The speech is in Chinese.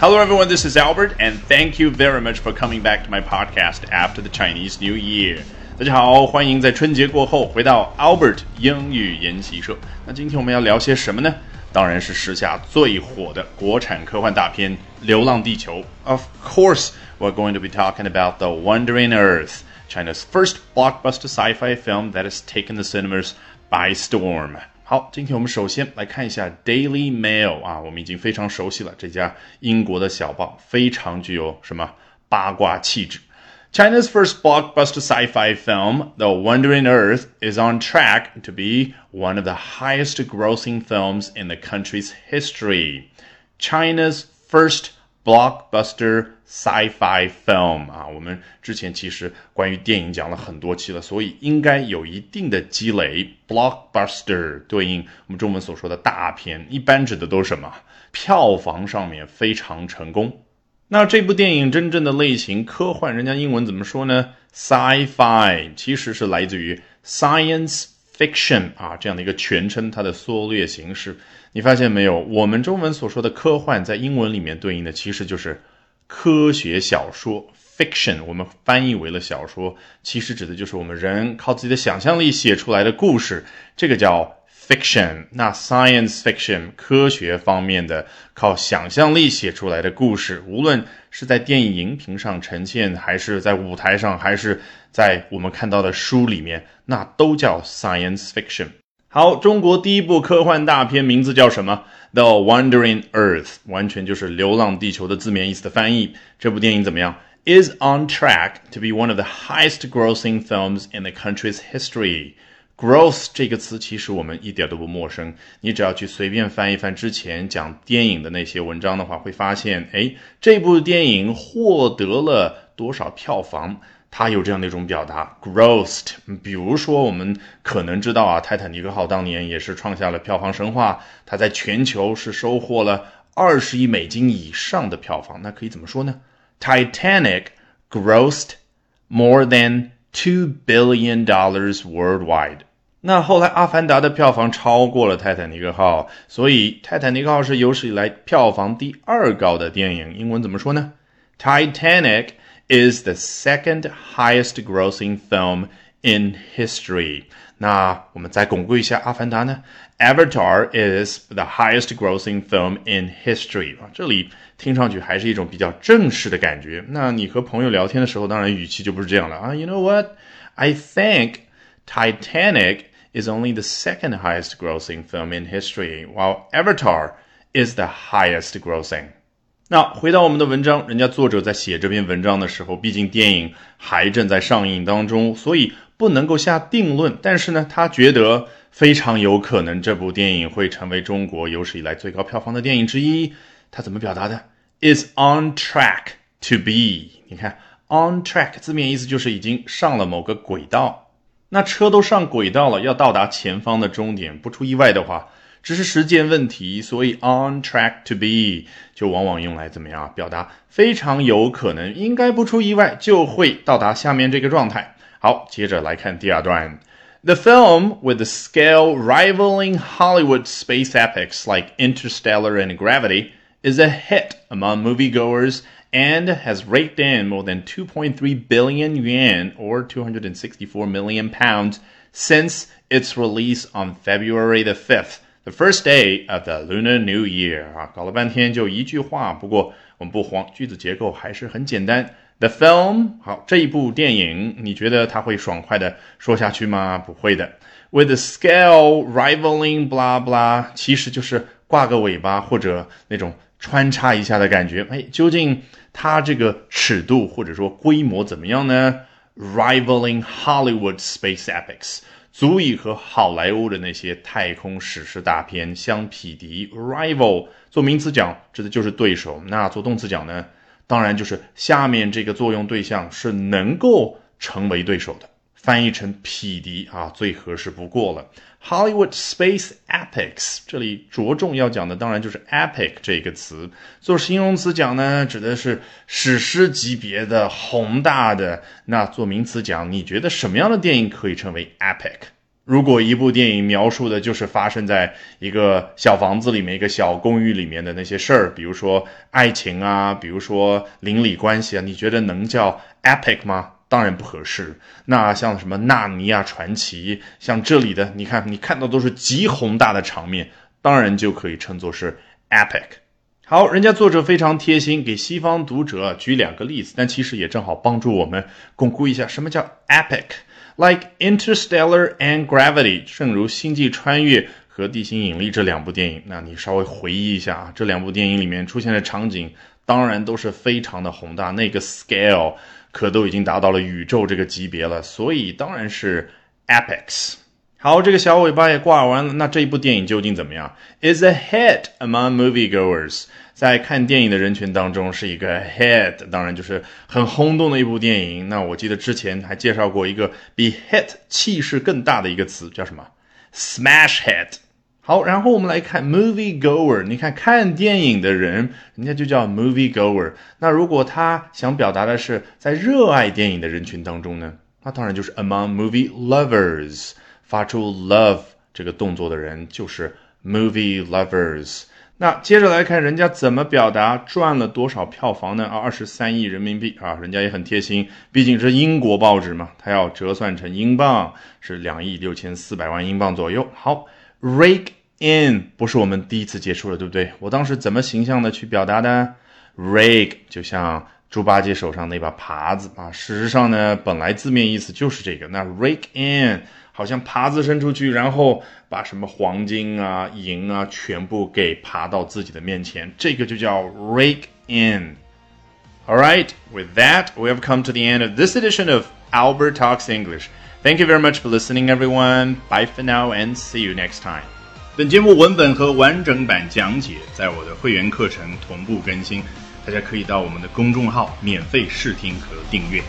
Hello, everyone. This is Albert, and thank you very much for coming back to my podcast after the Chinese New Year. 大家好，欢迎在春节过后回到 Albert 英语研习社。那今天我们要聊些什么呢？当然是时下最火的国产科幻大片《流浪地球》。Of course, we're going to be talking about The Wandering Earth, China's first blockbuster sci-fi film that has taken the cinemas by storm. 好，今天我们首先来看一下 Daily Mail 啊，我们已经非常熟悉了这家英国的小报，非常具有什么八卦气质。China's first blockbuster sci-fi film, The Wandering Earth, is on track to be one of the highest grossing films in the country's history. China's first blockbuster sci-fi film 啊，我们之前其实关于电影讲了很多期了，所以应该有一定的积累。blockbuster 对应我们中文所说的大片，一般指的都是什么？票房上面非常成功。那这部电影真正的类型科幻，人家英文怎么说呢？sci-fi 其实是来自于 science fiction 啊这样的一个全称，它的缩略形式。你发现没有？我们中文所说的科幻，在英文里面对应的其实就是科学小说 （fiction）。我们翻译为了小说，其实指的就是我们人靠自己的想象力写出来的故事，这个叫 fiction。那 science fiction 科学方面的靠想象力写出来的故事，无论是在电影荧屏上呈现，还是在舞台上，还是在我们看到的书里面，那都叫 science fiction。好，中国第一部科幻大片名字叫什么？The Wandering Earth，完全就是“流浪地球”的字面意思的翻译。这部电影怎么样？Is on track to be one of the highest-grossing films in the country's history. Growth 这个词其实我们一点都不陌生，你只要去随便翻一翻之前讲电影的那些文章的话，会发现，哎，这部电影获得了多少票房？它有这样的一种表达，grossed。比如说，我们可能知道啊，《泰坦尼克号》当年也是创下了票房神话，它在全球是收获了二十亿美金以上的票房。那可以怎么说呢？Titanic grossed more than two billion dollars worldwide。那后来，《阿凡达》的票房超过了《泰坦尼克号》，所以《泰坦尼克号》是有史以来票房第二高的电影。英文怎么说呢？Titanic。is the second highest grossing film in history. 那我们再巩固一下《阿凡达》呢？Avatar is the highest grossing film in history 啊，这里听上去还是一种比较正式的感觉。那你和朋友聊天的时候，当然语气就不是这样了啊。You know what? I think Titanic is only the second highest grossing film in history, while Avatar is the highest grossing. 那回到我们的文章，人家作者在写这篇文章的时候，毕竟电影还正在上映当中，所以不能够下定论。但是呢，他觉得非常有可能这部电影会成为中国有史以来最高票房的电影之一。他怎么表达的？Is on track to be。你看，on track 字面意思就是已经上了某个轨道。那车都上轨道了，要到达前方的终点，不出意外的话。只是时间问题，所以 on track to be 就往往用来怎么样表达非常有可能，应该不出意外就会到达下面这个状态。好，接着来看第二段。The film, with a scale rivaling Hollywood space epics like Interstellar and Gravity, is a hit among moviegoers and has raked in more than 2.3 billion yuan or 264 million pounds since its release on February the 5th. The first day of the Lunar New Year 啊，搞了半天就一句话，不过我们不慌，句子结构还是很简单。The film 好，这一部电影，你觉得它会爽快的说下去吗？不会的。With a scale rivaling blah blah，其实就是挂个尾巴或者那种 穿插一下的感觉。哎，究竟它这个尺度或者说规模怎么样呢？Rivaling Hollywood space epics。足以和好莱坞的那些太空史诗大片相匹敌。Rival 做名词讲指的就是对手，那做动词讲呢，当然就是下面这个作用对象是能够成为对手的。翻译成匹敌啊，最合适不过了。Hollywood space epics，这里着重要讲的当然就是 epic 这个词。做形容词讲呢，指的是史诗级别的宏大的。那做名词讲，你觉得什么样的电影可以称为 epic？如果一部电影描述的就是发生在一个小房子里面、一个小公寓里面的那些事儿，比如说爱情啊，比如说邻里关系啊，你觉得能叫 epic 吗？当然不合适。那像什么《纳尼亚传奇》，像这里的，你看你看到都是极宏大的场面，当然就可以称作是 epic。好，人家作者非常贴心，给西方读者举两个例子，但其实也正好帮助我们巩固一下什么叫 epic。Like Interstellar and Gravity，正如《星际穿越》和《地心引力》这两部电影，那你稍微回忆一下啊，这两部电影里面出现的场景，当然都是非常的宏大，那个 scale 可都已经达到了宇宙这个级别了，所以当然是 epics。好，这个小尾巴也挂完了，那这一部电影究竟怎么样？Is a hit among moviegoers。在看电影的人群当中是一个 hit，当然就是很轰动的一部电影。那我记得之前还介绍过一个比 hit 气势更大的一个词，叫什么？smash hit。好，然后我们来看 movie goer。你看看电影的人，人家就叫 movie goer。那如果他想表达的是在热爱电影的人群当中呢？那当然就是 among movie lovers。发出 love 这个动作的人就是 movie lovers。那接着来看人家怎么表达赚了多少票房呢？啊，二十三亿人民币啊，人家也很贴心，毕竟是英国报纸嘛，它要折算成英镑是两亿六千四百万英镑左右。好，rake in 不是我们第一次接触了，对不对？我当时怎么形象的去表达的？rake 就像猪八戒手上那把耙子啊，事实上呢，本来字面意思就是这个。那 rake in。好像耙子伸出去，然后把什么黄金啊、银啊全部给爬到自己的面前，这个就叫 rake in. All right, with that, we have come to the end of this edition of Albert Talks English. Thank you very much for listening, everyone. Bye for now and see you next time. 本节目文本和完整版讲解在我的会员课程同步更新，大家可以到我们的公众号免费试听和订阅。